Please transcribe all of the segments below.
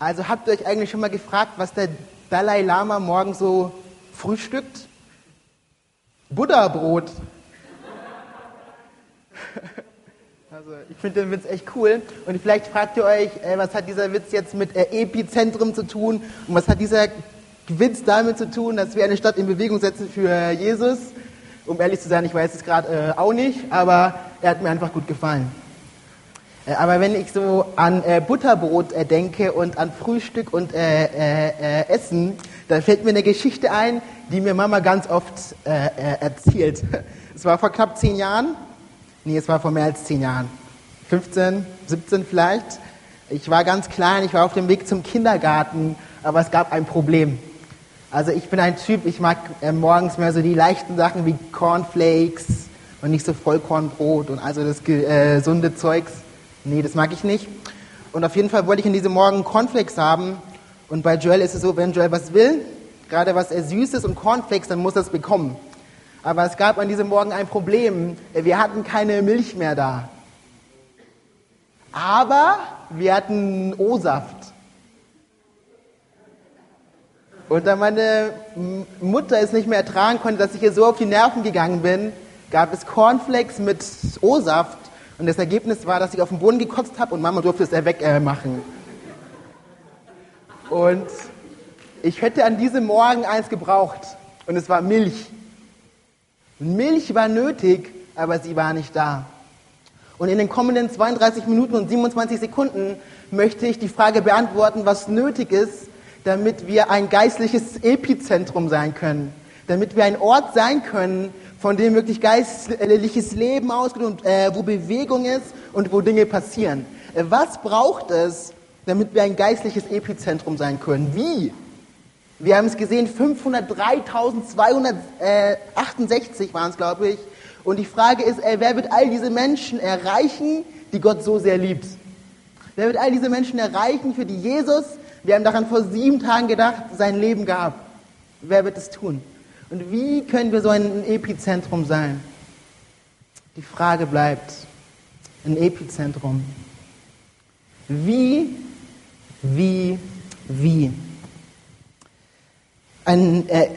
Also habt ihr euch eigentlich schon mal gefragt, was der Dalai Lama morgen so frühstückt? Buddha-Brot. Also ich finde den Witz echt cool. Und vielleicht fragt ihr euch, äh, was hat dieser Witz jetzt mit äh, Epizentrum zu tun? Und was hat dieser Witz damit zu tun, dass wir eine Stadt in Bewegung setzen für Jesus? Um ehrlich zu sein, ich weiß es gerade äh, auch nicht, aber er hat mir einfach gut gefallen. Äh, aber wenn ich so an äh, Butterbrot äh, denke und an Frühstück und Essen, dann fällt mir eine Geschichte ein, die mir Mama ganz oft erzählt. Es war vor knapp zehn Jahren Nee, es war vor mehr als zehn Jahren. 15, 17 vielleicht. Ich war ganz klein, ich war auf dem Weg zum Kindergarten, aber es gab ein Problem. Also ich bin ein Typ, ich mag äh, morgens mehr so die leichten Sachen wie Cornflakes und nicht so Vollkornbrot und also das äh, gesunde Zeugs. Nee, das mag ich nicht. Und auf jeden Fall wollte ich in diesem Morgen Cornflakes haben. Und bei Joel ist es so, wenn Joel was will, gerade was er Süßes und Cornflakes, dann muss er es bekommen. Aber es gab an diesem Morgen ein Problem. Wir hatten keine Milch mehr da. Aber wir hatten O-Saft. Und da meine Mutter es nicht mehr ertragen konnte, dass ich ihr so auf die Nerven gegangen bin, gab es Cornflakes mit O-Saft. Und das Ergebnis war, dass ich auf den Boden gekotzt habe und Mama durfte es wegmachen. Äh, und ich hätte an diesem Morgen eins gebraucht. Und es war Milch. Milch war nötig, aber sie war nicht da. Und in den kommenden 32 Minuten und 27 Sekunden möchte ich die Frage beantworten, was nötig ist, damit wir ein geistliches Epizentrum sein können. Damit wir ein Ort sein können, von dem wirklich geistliches Leben ausgeht und äh, wo Bewegung ist und wo Dinge passieren. Äh, was braucht es, damit wir ein geistliches Epizentrum sein können? Wie? Wir haben es gesehen, 503.268 waren es, glaube ich. Und die Frage ist, ey, wer wird all diese Menschen erreichen, die Gott so sehr liebt? Wer wird all diese Menschen erreichen, für die Jesus, wir haben daran vor sieben Tagen gedacht, sein Leben gab? Wer wird es tun? Und wie können wir so ein Epizentrum sein? Die Frage bleibt, ein Epizentrum. Wie, wie, wie? Ein äh,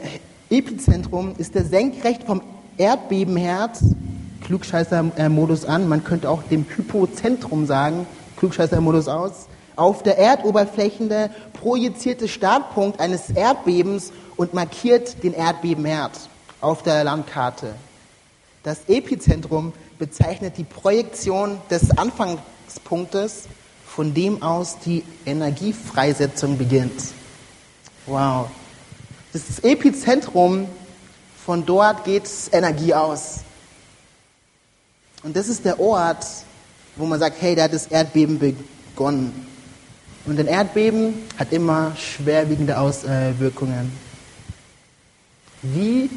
Epizentrum ist der senkrecht vom Erdbebenherd, Klugscheißer-Modus an, man könnte auch dem Hypozentrum sagen, Klugscheißer-Modus aus, auf der Erdoberfläche projizierte Startpunkt eines Erdbebens und markiert den Erdbebenherd auf der Landkarte. Das Epizentrum bezeichnet die Projektion des Anfangspunktes, von dem aus die Energiefreisetzung beginnt. Wow, das Epizentrum, von dort geht Energie aus. Und das ist der Ort, wo man sagt, hey, da hat das Erdbeben begonnen. Und ein Erdbeben hat immer schwerwiegende Auswirkungen. Wie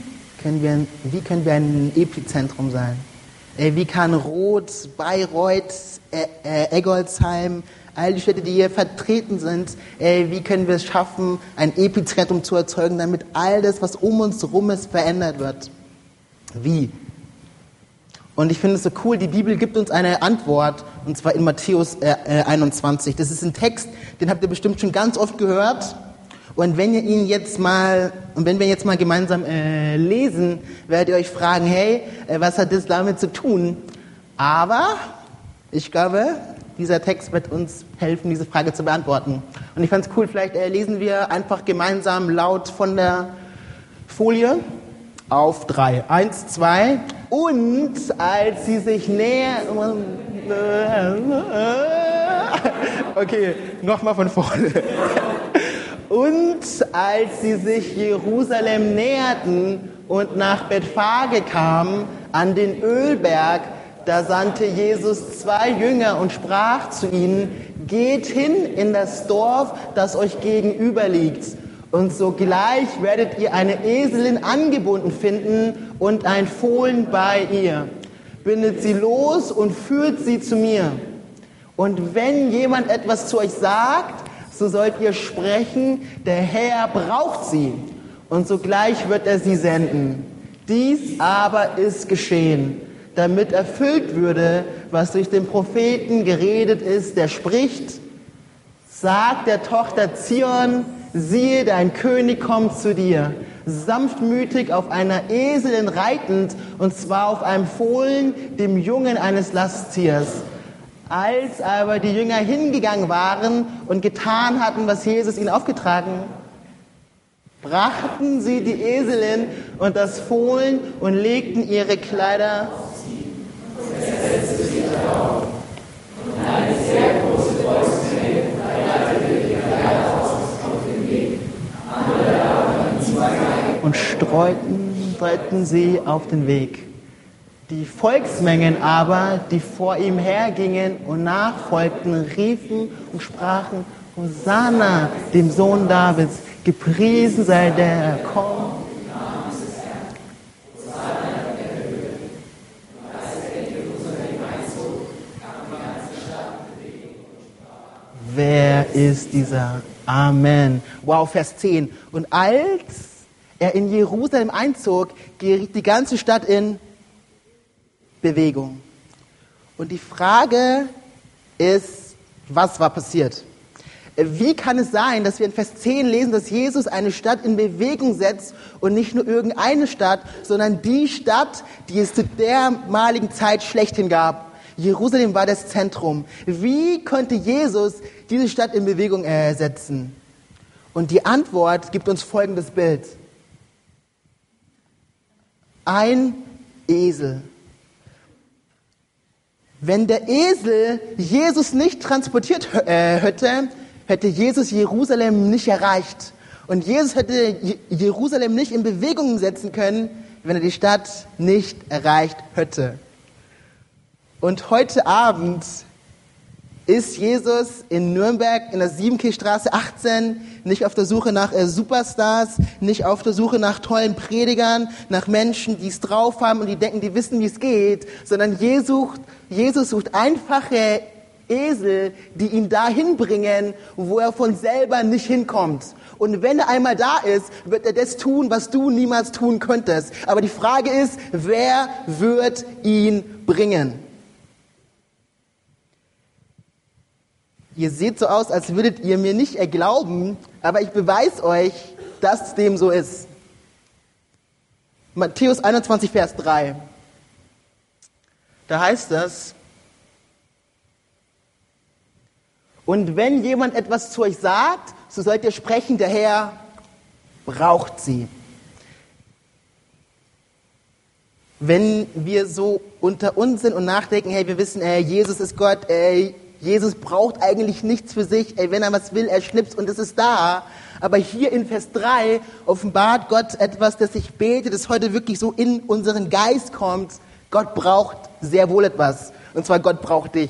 können wir, wie können wir ein Epizentrum sein? Wie kann Rot, Bayreuth, Eggolsheim, all die Städte, die hier vertreten sind, ey, wie können wir es schaffen, ein Epizentrum zu erzeugen, damit all das, was um uns herum ist, verändert wird? Wie? Und ich finde es so cool, die Bibel gibt uns eine Antwort, und zwar in Matthäus äh, 21. Das ist ein Text, den habt ihr bestimmt schon ganz oft gehört. Und wenn ihr ihn jetzt mal, und wenn wir jetzt mal gemeinsam äh, lesen, werdet ihr euch fragen, hey, äh, was hat das damit zu tun? Aber ich glaube, dieser Text wird uns helfen, diese Frage zu beantworten. Und ich fand es cool, vielleicht äh, lesen wir einfach gemeinsam laut von der Folie auf drei. Eins, zwei. Und als sie sich näher... Okay, nochmal von vorne. Und als sie sich Jerusalem näherten und nach Bethphage kamen, an den Ölberg, da sandte Jesus zwei Jünger und sprach zu ihnen, geht hin in das Dorf, das euch gegenüber liegt. Und sogleich werdet ihr eine Eselin angebunden finden und ein Fohlen bei ihr. Bindet sie los und führt sie zu mir. Und wenn jemand etwas zu euch sagt, so sollt ihr sprechen, der Herr braucht sie. Und sogleich wird er sie senden. Dies aber ist geschehen damit erfüllt würde, was durch den Propheten geredet ist, der spricht, Sagt der Tochter Zion, siehe, dein König kommt zu dir, sanftmütig auf einer Eselin reitend, und zwar auf einem Fohlen, dem Jungen eines Lasttiers. Als aber die Jünger hingegangen waren und getan hatten, was Jesus ihnen aufgetragen, brachten sie die Eselin und das Fohlen und legten ihre Kleider. Und streuten, streuten sie auf den Weg. Die Volksmengen aber, die vor ihm hergingen und nachfolgten, riefen und sprachen, Hosanna, dem Sohn Davids, gepriesen sei der er kommt. Wer ist dieser? Amen. Wow, Vers 10. Und als er in Jerusalem einzog, geriet die ganze Stadt in Bewegung. Und die Frage ist, was war passiert? Wie kann es sein, dass wir in Vers 10 lesen, dass Jesus eine Stadt in Bewegung setzt und nicht nur irgendeine Stadt, sondern die Stadt, die es zu dermaligen Zeit schlechthin gab? Jerusalem war das Zentrum. Wie konnte Jesus diese Stadt in Bewegung setzen? Und die Antwort gibt uns folgendes Bild. Ein Esel. Wenn der Esel Jesus nicht transportiert äh, hätte, hätte Jesus Jerusalem nicht erreicht. Und Jesus hätte Jerusalem nicht in Bewegung setzen können, wenn er die Stadt nicht erreicht hätte. Und heute Abend ist Jesus in Nürnberg in der Siebenkirchstraße 18 nicht auf der Suche nach äh, Superstars, nicht auf der Suche nach tollen Predigern, nach Menschen, die es drauf haben und die denken, die wissen, wie es geht, sondern Jesus, Jesus sucht einfache Esel, die ihn dahin bringen, wo er von selber nicht hinkommt. Und wenn er einmal da ist, wird er das tun, was du niemals tun könntest. Aber die Frage ist, wer wird ihn bringen? Ihr seht so aus, als würdet ihr mir nicht erglauben, aber ich beweise euch, dass dem so ist. Matthäus 21, Vers 3. Da heißt es, und wenn jemand etwas zu euch sagt, so sollt ihr sprechen, der Herr braucht sie. Wenn wir so unter uns sind und nachdenken, hey, wir wissen, hey, Jesus ist Gott, ey, Jesus braucht eigentlich nichts für sich. Ey, wenn er was will, er schnipst und es ist da. Aber hier in Vers 3 offenbart Gott etwas, das ich bete, das heute wirklich so in unseren Geist kommt. Gott braucht sehr wohl etwas. Und zwar Gott braucht dich.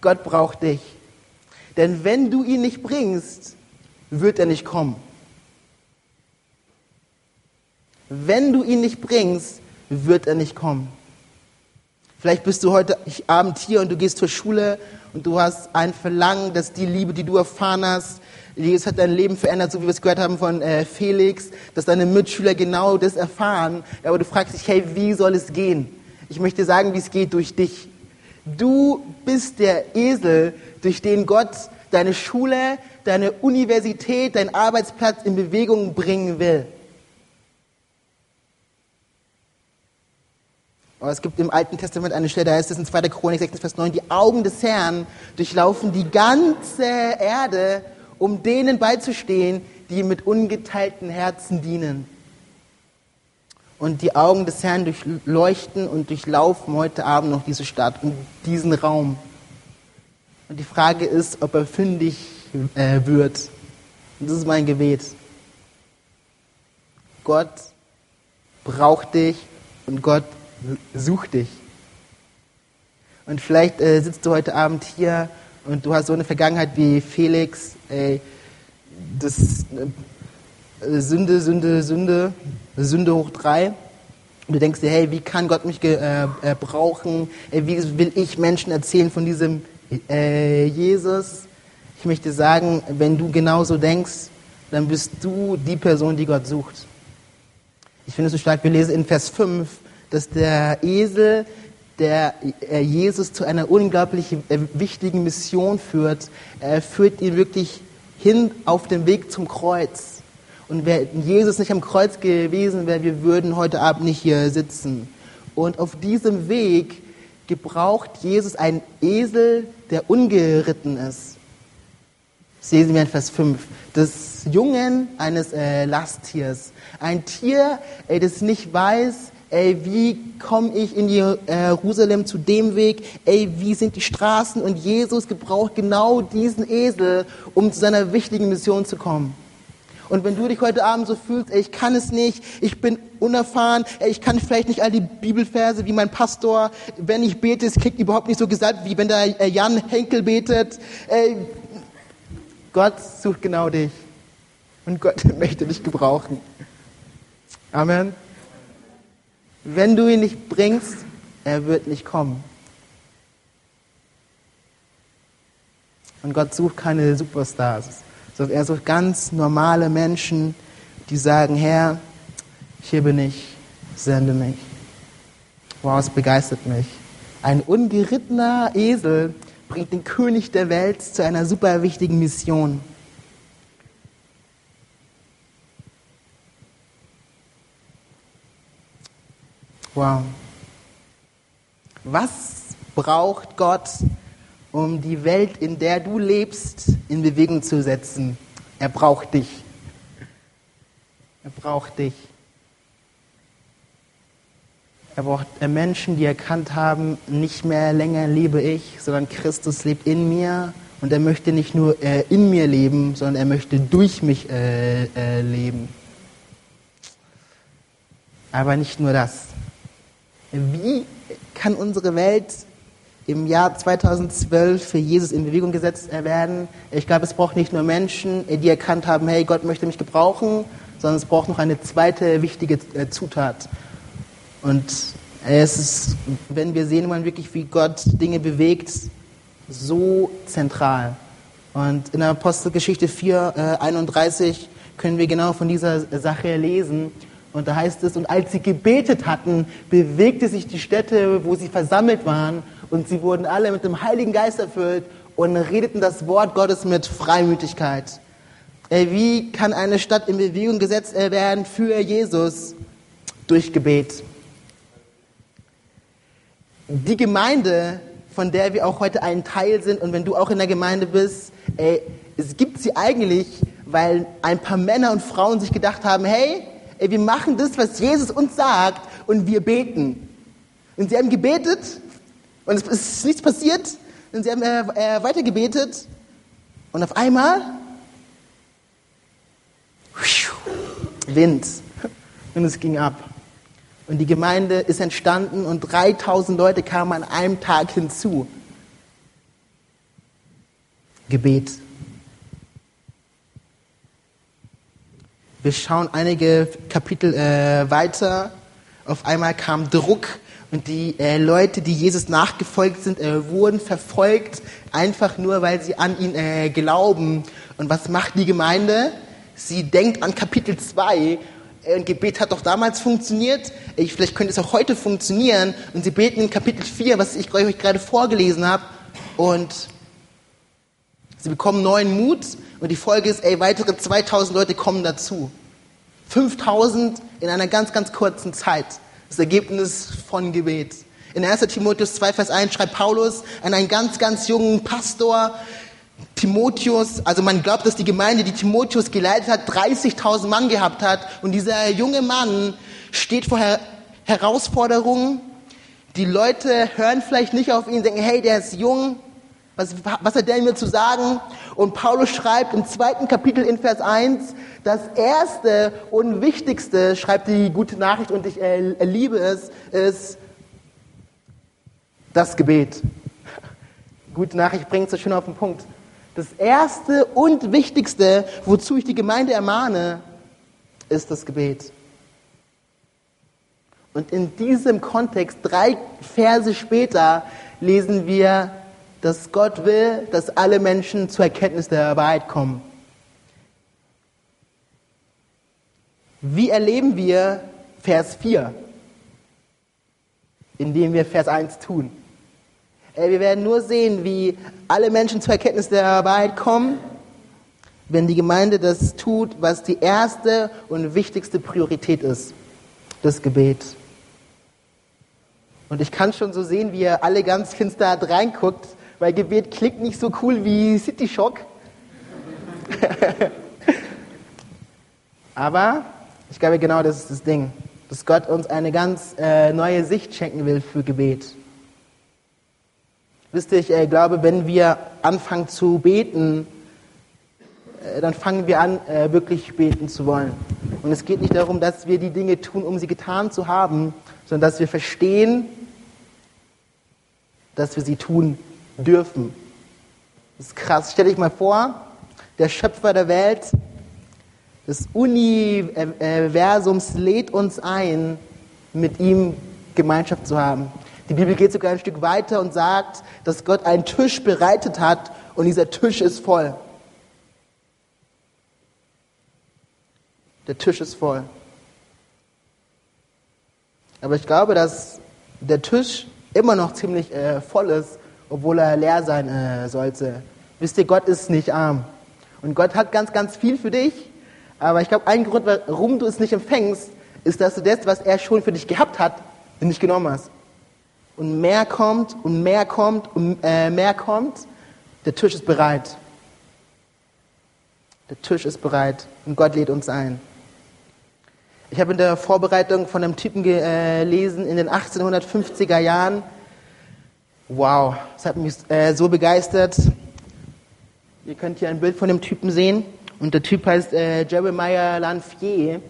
Gott braucht dich. Denn wenn du ihn nicht bringst, wird er nicht kommen. Wenn du ihn nicht bringst, wird er nicht kommen. Vielleicht bist du heute Abend hier und du gehst zur Schule und du hast ein Verlangen, dass die Liebe, die du erfahren hast, Jesus hat dein Leben verändert, so wie wir es gehört haben von äh, Felix, dass deine Mitschüler genau das erfahren. Aber du fragst dich, hey, wie soll es gehen? Ich möchte sagen, wie es geht durch dich. Du bist der Esel, durch den Gott deine Schule, deine Universität, deinen Arbeitsplatz in Bewegung bringen will. Aber es gibt im Alten Testament eine Stelle, da heißt es in 2. Chronik 6, Vers 9, die Augen des Herrn durchlaufen die ganze Erde, um denen beizustehen, die mit ungeteilten Herzen dienen. Und die Augen des Herrn durchleuchten und durchlaufen heute Abend noch diese Stadt und diesen Raum. Und die Frage ist, ob er fündig äh, wird. Und das ist mein Gebet. Gott braucht dich und Gott such dich. Und vielleicht äh, sitzt du heute Abend hier und du hast so eine Vergangenheit wie Felix, ey, das äh, Sünde, Sünde, Sünde, Sünde hoch drei. Und du denkst dir, hey, wie kann Gott mich äh, äh, brauchen? Ey, wie will ich Menschen erzählen von diesem äh, Jesus? Ich möchte sagen, wenn du genauso denkst, dann bist du die Person, die Gott sucht. Ich finde es so stark, wir lesen in Vers 5, dass der Esel der äh, Jesus zu einer unglaublich äh, wichtigen Mission führt. Er führt ihn wirklich hin auf den Weg zum Kreuz. Und wäre Jesus nicht am Kreuz gewesen wäre, wir würden heute Abend nicht hier sitzen. Und auf diesem Weg gebraucht Jesus einen Esel, der ungeritten ist. Das lesen wir in Vers 5. Das Jungen eines äh, Lasttiers. Ein Tier, ey, das nicht weiß, ey, wie komme ich in Jerusalem zu dem Weg, ey, wie sind die Straßen und Jesus gebraucht genau diesen Esel, um zu seiner wichtigen Mission zu kommen. Und wenn du dich heute Abend so fühlst, ey, ich kann es nicht, ich bin unerfahren, ey, ich kann vielleicht nicht all die Bibelverse wie mein Pastor, wenn ich bete, es klingt überhaupt nicht so gesagt, wie wenn der äh, Jan Henkel betet. Ey, Gott sucht genau dich. Und Gott möchte dich gebrauchen. Amen. Wenn du ihn nicht bringst, er wird nicht kommen. Und Gott sucht keine Superstars, sondern er sucht ganz normale Menschen, die sagen, Herr, hier bin ich, sende mich. Wow, es begeistert mich. Ein ungerittener Esel bringt den König der Welt zu einer super wichtigen Mission. Wow. Was braucht Gott, um die Welt, in der du lebst, in Bewegung zu setzen? Er braucht dich. Er braucht dich. Er braucht Menschen, die erkannt haben, nicht mehr länger lebe ich, sondern Christus lebt in mir. Und er möchte nicht nur äh, in mir leben, sondern er möchte durch mich äh, äh, leben. Aber nicht nur das. Wie kann unsere Welt im Jahr 2012 für Jesus in Bewegung gesetzt werden? Ich glaube, es braucht nicht nur Menschen, die erkannt haben, hey, Gott möchte mich gebrauchen, sondern es braucht noch eine zweite wichtige äh, Zutat. Und es ist, wenn wir sehen wollen, wirklich, wie Gott Dinge bewegt, so zentral. Und in der Apostelgeschichte 4, äh, 31 können wir genau von dieser Sache lesen. Und da heißt es, und als sie gebetet hatten, bewegte sich die Stätte, wo sie versammelt waren, und sie wurden alle mit dem Heiligen Geist erfüllt und redeten das Wort Gottes mit Freimütigkeit. Wie kann eine Stadt in Bewegung gesetzt werden für Jesus? Durch Gebet. Die Gemeinde, von der wir auch heute ein Teil sind, und wenn du auch in der Gemeinde bist, es gibt sie eigentlich, weil ein paar Männer und Frauen sich gedacht haben, hey, ey, wir machen das, was Jesus uns sagt und wir beten. Und sie haben gebetet und es ist nichts passiert und sie haben äh, äh, weiter gebetet und auf einmal Wind und es ging ab. Und die Gemeinde ist entstanden und 3000 Leute kamen an einem Tag hinzu. Gebet. Wir schauen einige Kapitel äh, weiter. Auf einmal kam Druck und die äh, Leute, die Jesus nachgefolgt sind, äh, wurden verfolgt, einfach nur, weil sie an ihn äh, glauben. Und was macht die Gemeinde? Sie denkt an Kapitel 2. Ein äh, Gebet hat doch damals funktioniert. Ich, vielleicht könnte es auch heute funktionieren. Und sie beten in Kapitel 4, was ich euch gerade vorgelesen habe. Und sie bekommen neuen Mut und die Folge ist, ey, weitere 2000 Leute kommen dazu. 5000 in einer ganz, ganz kurzen Zeit. Das Ergebnis von Gebet. In 1. Timotheus 2, Vers 1 schreibt Paulus an einen ganz, ganz jungen Pastor, Timotheus, also man glaubt, dass die Gemeinde, die Timotheus geleitet hat, 30.000 Mann gehabt hat. Und dieser junge Mann steht vor Her Herausforderungen. Die Leute hören vielleicht nicht auf ihn, denken, hey, der ist jung, was, was hat der mir zu sagen? Und Paulus schreibt im zweiten Kapitel in Vers 1, das erste und wichtigste, schreibt die gute Nachricht und ich äh, liebe es, ist das Gebet. Gute Nachricht bringt es schön auf den Punkt. Das erste und wichtigste, wozu ich die Gemeinde ermahne, ist das Gebet. Und in diesem Kontext, drei Verse später, lesen wir, dass Gott will, dass alle Menschen zur Erkenntnis der Wahrheit kommen. Wie erleben wir Vers 4? indem wir Vers 1 tun. Wir werden nur sehen, wie alle Menschen zur Erkenntnis der Wahrheit kommen, wenn die Gemeinde das tut, was die erste und wichtigste Priorität ist, das Gebet. Und ich kann schon so sehen, wie ihr alle ganz finster reinguckt, weil Gebet klingt nicht so cool wie City Shock. Aber ich glaube, genau das ist das Ding, dass Gott uns eine ganz äh, neue Sicht schenken will für Gebet. Wisst ihr, ich äh, glaube, wenn wir anfangen zu beten, äh, dann fangen wir an, äh, wirklich beten zu wollen. Und es geht nicht darum, dass wir die Dinge tun, um sie getan zu haben, sondern dass wir verstehen, dass wir sie tun dürfen. Das ist krass. Stell dich mal vor, der Schöpfer der Welt, des Universums lädt uns ein, mit ihm Gemeinschaft zu haben. Die Bibel geht sogar ein Stück weiter und sagt, dass Gott einen Tisch bereitet hat und dieser Tisch ist voll. Der Tisch ist voll. Aber ich glaube, dass der Tisch immer noch ziemlich äh, voll ist, obwohl er leer sein äh, sollte. Wisst ihr, Gott ist nicht arm. Und Gott hat ganz, ganz viel für dich. Aber ich glaube, ein Grund, warum du es nicht empfängst, ist, dass du das, was er schon für dich gehabt hat, nicht genommen hast. Und mehr kommt und mehr kommt und äh, mehr kommt. Der Tisch ist bereit. Der Tisch ist bereit und Gott lädt uns ein. Ich habe in der Vorbereitung von einem Typen gelesen in den 1850er Jahren. Wow, das hat mich äh, so begeistert. Ihr könnt hier ein Bild von dem Typen sehen. Und der Typ heißt äh, Jeremiah Lanfier.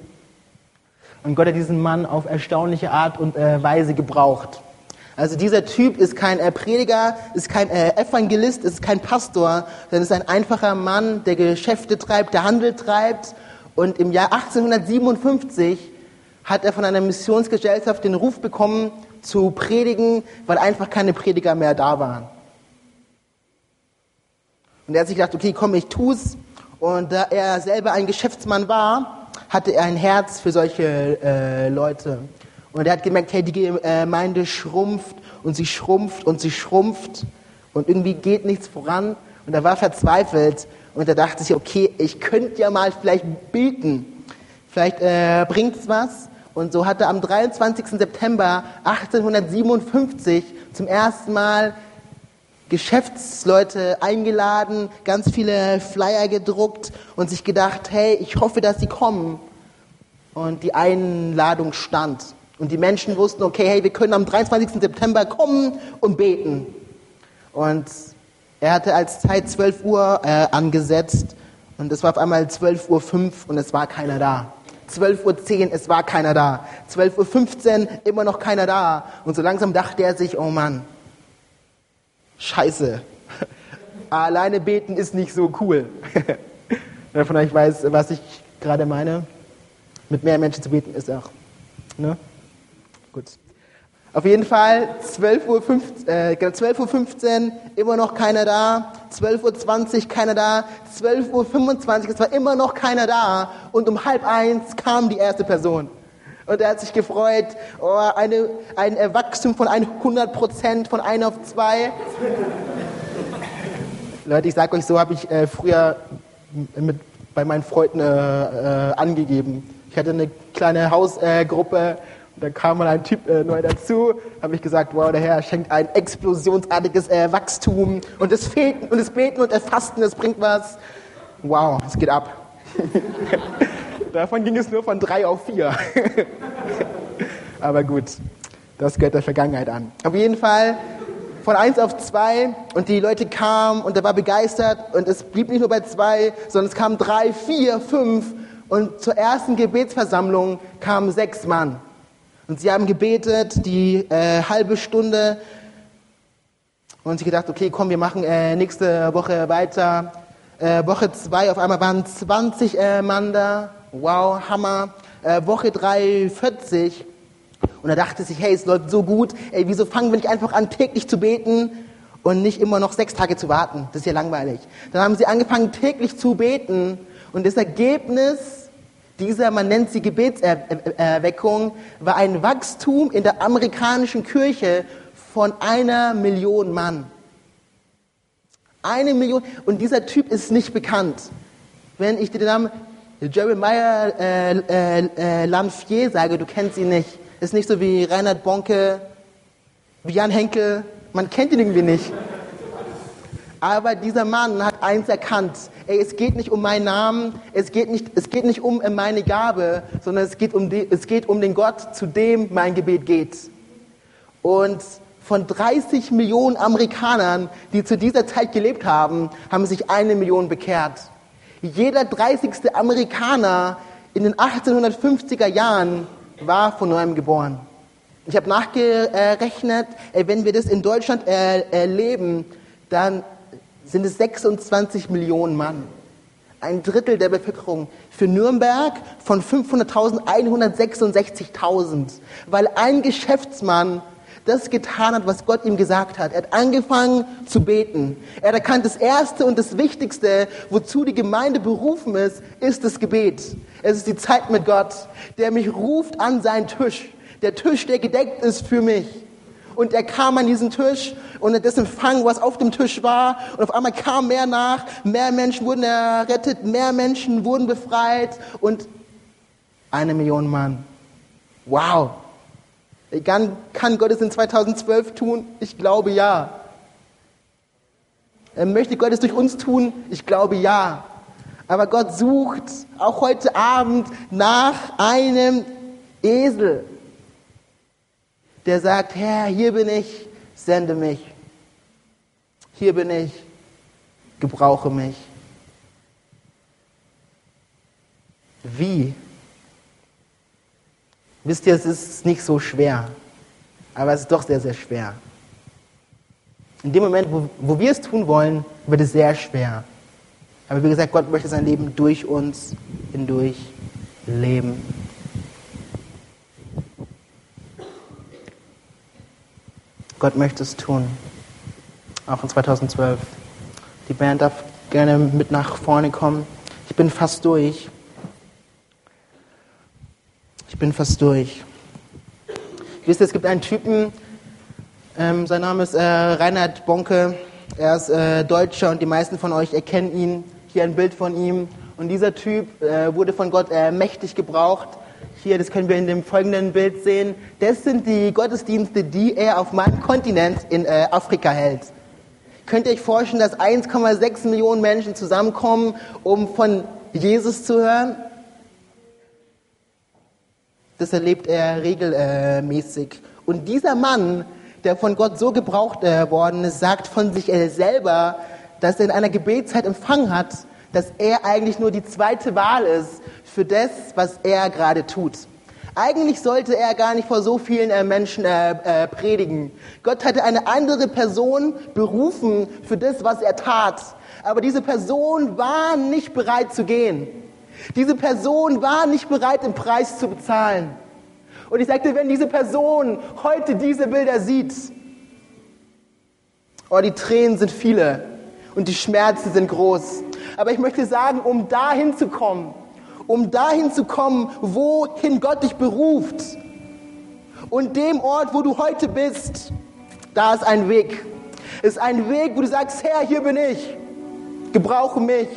Und Gott hat diesen Mann auf erstaunliche Art und äh, Weise gebraucht. Also dieser Typ ist kein äh, Prediger, ist kein äh, Evangelist, ist kein Pastor, sondern ist ein einfacher Mann, der Geschäfte treibt, der Handel treibt und im Jahr 1857 hat er von einer Missionsgesellschaft den Ruf bekommen, zu predigen, weil einfach keine Prediger mehr da waren. Und er hat sich gedacht, okay, komm, ich tu's. Und da er selber ein Geschäftsmann war, hatte er ein Herz für solche äh, Leute. Und er hat gemerkt, hey, die Gemeinde schrumpft und sie schrumpft und sie schrumpft und irgendwie geht nichts voran. Und er war verzweifelt und er dachte sich, okay, ich könnte ja mal vielleicht beten. Vielleicht äh, es was. Und so hat er am 23. September 1857 zum ersten Mal Geschäftsleute eingeladen, ganz viele Flyer gedruckt und sich gedacht, hey, ich hoffe, dass sie kommen. Und die Einladung stand. Und die Menschen wussten, okay, hey, wir können am 23. September kommen und beten. Und er hatte als Zeit 12 Uhr äh, angesetzt und es war auf einmal 12.05 Uhr und es war keiner da. 12.10 Uhr, es war keiner da. 12.15 Uhr, immer noch keiner da. Und so langsam dachte er sich, oh Mann, scheiße, alleine beten ist nicht so cool. Wer von euch weiß, was ich gerade meine? Mit mehr Menschen zu beten ist auch. Ne? Gut. Auf jeden Fall 12.15 Uhr, äh, 12 Uhr immer noch keiner da. 12.20 Uhr keiner da. 12.25 Uhr, es war immer noch keiner da. Und um halb eins kam die erste Person. Und er hat sich gefreut, oh, eine, ein Wachstum von 100 Prozent, von 1 auf 2. Leute, ich sage euch, so habe ich äh, früher mit, bei meinen Freunden äh, äh, angegeben. Ich hatte eine kleine Hausgruppe und dann kam mal ein Typ äh, neu dazu, habe ich gesagt, wow, der Herr schenkt ein explosionsartiges äh, Wachstum und es fehlt und es beten und es fasten, es bringt was. Wow, es geht ab. Davon ging es nur von drei auf vier. Aber gut, das gehört der Vergangenheit an. Auf jeden Fall von eins auf zwei und die Leute kamen und er war begeistert und es blieb nicht nur bei zwei, sondern es kamen drei, vier, fünf und zur ersten Gebetsversammlung kamen sechs Mann. Und sie haben gebetet, die äh, halbe Stunde. Und sie gedacht, okay, komm, wir machen äh, nächste Woche weiter. Äh, Woche zwei, auf einmal waren 20 äh, Mann da. Wow, Hammer. Äh, Woche drei, 40. Und er dachte sich, hey, es läuft so gut. Ey, wieso fangen wir nicht einfach an, täglich zu beten und nicht immer noch sechs Tage zu warten? Das ist ja langweilig. Dann haben sie angefangen, täglich zu beten. Und das Ergebnis Dieser, man nennt sie Gebetserweckung, war ein Wachstum in der amerikanischen Kirche von einer Million Mann. Eine Million. Und dieser Typ ist nicht bekannt. Wenn ich dir den Namen Jeremiah äh, äh, äh, Lamfier sage, du kennst ihn nicht. Ist nicht so wie Reinhard Bonke, wie Jan Henkel. Man kennt ihn irgendwie nicht. Aber dieser Mann hat eins erkannt. Ey, es geht nicht um meinen Namen, es geht nicht, es geht nicht um meine Gabe, sondern es geht, um die, es geht um den Gott, zu dem mein Gebet geht. Und von 30 Millionen Amerikanern, die zu dieser Zeit gelebt haben, haben sich eine Million bekehrt. Jeder 30. Amerikaner in den 1850er Jahren war von neuem geboren. Ich habe nachgerechnet, wenn wir das in Deutschland erleben, dann sind es 26 Millionen Mann. Ein Drittel der Bevölkerung. Für Nürnberg von 500.000 166.000. Weil ein Geschäftsmann das getan hat, was Gott ihm gesagt hat. Er hat angefangen zu beten. Er hat erkannt, das Erste und das Wichtigste, wozu die Gemeinde berufen ist, ist das Gebet. Es ist die Zeit mit Gott, der mich ruft an seinen Tisch. Der Tisch, der gedeckt ist für mich. Und er kam an diesen Tisch und das empfangen, was auf dem Tisch war. Und auf einmal kam mehr nach, mehr Menschen wurden errettet, mehr Menschen wurden befreit und eine Million Mann. Wow. Kann, kann Gott es in 2012 tun? Ich glaube ja. Möchte Gott es durch uns tun? Ich glaube ja. Aber Gott sucht auch heute Abend nach einem Esel, der sagt, Herr, hier bin ich, sende mich. Hier bin ich, gebrauche mich. Wie? Wisst ihr, es ist nicht so schwer, aber es ist doch sehr, sehr schwer. In dem Moment, wo, wo wir es tun wollen, wird es sehr schwer. Aber wie gesagt, Gott möchte sein Leben durch uns hindurch leben. Gott möchte es tun. Auch in 2012. Die Band darf gerne mit nach vorne kommen. Ich bin fast durch. Ich bin fast durch. Wisst ihr, es gibt einen Typen, ähm, sein Name ist äh, Reinhard Bonke. Er ist äh, Deutscher und die meisten von euch erkennen ihn. Hier ein Bild von ihm. Und dieser Typ äh, wurde von Gott äh, mächtig gebraucht hier, das können wir in dem folgenden Bild sehen, das sind die Gottesdienste, die er auf meinem Kontinent in äh, Afrika hält. Könnt ihr euch vorstellen, dass 1,6 Millionen Menschen zusammenkommen, um von Jesus zu hören? Das erlebt er regelmäßig. Und dieser Mann, der von Gott so gebraucht äh, worden ist, sagt von sich äh, selber, dass er in einer Gebetszeit empfangen hat, dass er eigentlich nur die zweite Wahl ist für das, was er gerade tut. Eigentlich sollte er gar nicht vor so vielen äh, Menschen äh, äh, predigen. Gott hatte eine andere Person berufen für das, was er tat. Aber diese Person war nicht bereit zu gehen. Diese Person war nicht bereit, den Preis zu bezahlen. Und ich sagte, wenn diese Person heute diese Bilder sieht, oh, die Tränen sind viele und die Schmerzen sind groß. Aber ich möchte sagen, um dahin zu kommen, um dahin zu kommen, wohin Gott dich beruft. Und dem Ort, wo du heute bist, da ist ein Weg. Ist ein Weg, wo du sagst, Herr, hier bin ich, gebrauche mich.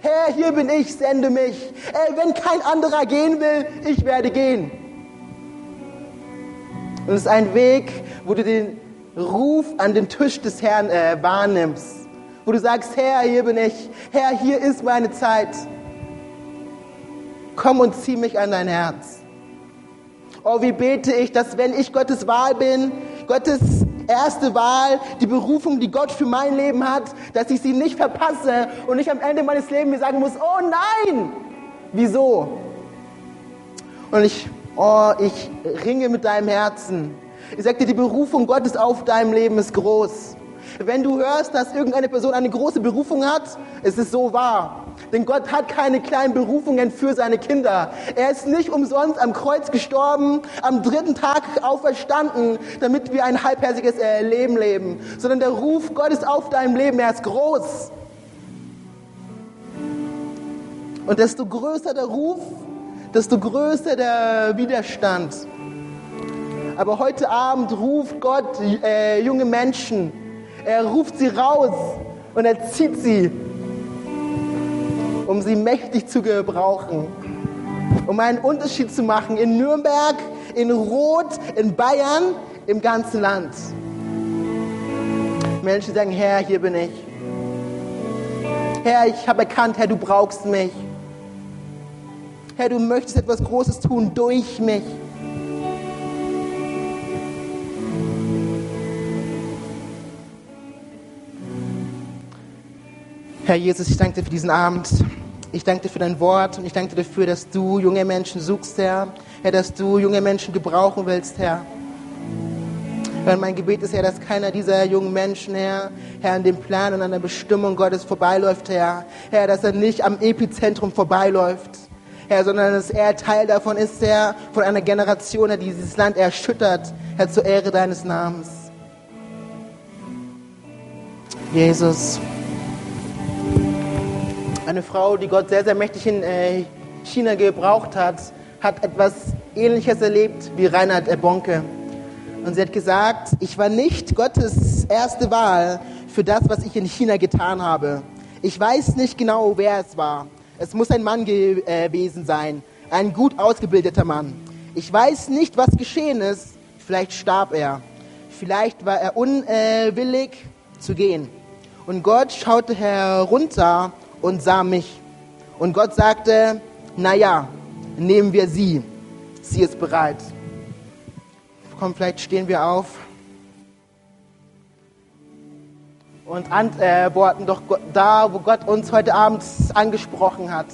Herr, hier bin ich, sende mich. Ey, wenn kein anderer gehen will, ich werde gehen. Und es ist ein Weg, wo du den Ruf an den Tisch des Herrn äh, wahrnimmst. Wo du sagst, Herr, hier bin ich. Herr, hier ist meine Zeit. Komm und zieh mich an dein Herz. Oh, wie bete ich, dass wenn ich Gottes Wahl bin, Gottes erste Wahl, die Berufung, die Gott für mein Leben hat, dass ich sie nicht verpasse und nicht am Ende meines Lebens mir sagen muss, oh nein, wieso? Und ich, oh, ich ringe mit deinem Herzen. Ich sage dir, die Berufung Gottes auf deinem Leben ist groß. Wenn du hörst, dass irgendeine Person eine große Berufung hat, ist es so wahr. Denn Gott hat keine kleinen Berufungen für seine Kinder. Er ist nicht umsonst am Kreuz gestorben, am dritten Tag auferstanden, damit wir ein halbherziges äh, Leben leben. Sondern der Ruf Gottes auf deinem Leben, er ist groß. Und desto größer der Ruf, desto größer der Widerstand. Aber heute Abend ruft Gott äh, junge Menschen. Er ruft sie raus und er zieht sie, um sie mächtig zu gebrauchen. Um einen Unterschied zu machen in Nürnberg, in Rot, in Bayern, im ganzen Land. Menschen sagen, Herr, hier bin ich. Herr, ich habe erkannt, Herr, du brauchst mich. Herr, du möchtest etwas Großes tun durch mich. Herr Jesus, ich danke dir für diesen Abend. Ich danke dir für dein Wort und ich danke dir dafür, dass du junge Menschen suchst, Herr. Herr, dass du junge Menschen gebrauchen willst, Herr. Herr, mein Gebet ist, Herr, dass keiner dieser jungen Menschen, Herr, Herr, an dem Plan und an der Bestimmung Gottes vorbeiläuft, Herr. Herr, dass er nicht am Epizentrum vorbeiläuft. Herr, sondern dass er Teil davon ist, Herr, von einer Generation, die dieses Land erschüttert, Herr, zur Ehre deines Namens. Jesus. Eine Frau, die Gott sehr, sehr mächtig in äh, China gebraucht hat, hat etwas Ähnliches erlebt wie Reinhard Bonke. Und sie hat gesagt, ich war nicht Gottes erste Wahl für das, was ich in China getan habe. Ich weiß nicht genau, wer es war. Es muss ein Mann gewesen sein, ein gut ausgebildeter Mann. Ich weiß nicht, was geschehen ist. Vielleicht starb er. Vielleicht war er unwillig zu gehen. Und Gott schaute herunter und sah mich. Und Gott sagte, naja, nehmen wir sie. Sie ist bereit. Komm, vielleicht stehen wir auf und antworten doch da, wo Gott uns heute Abend angesprochen hat.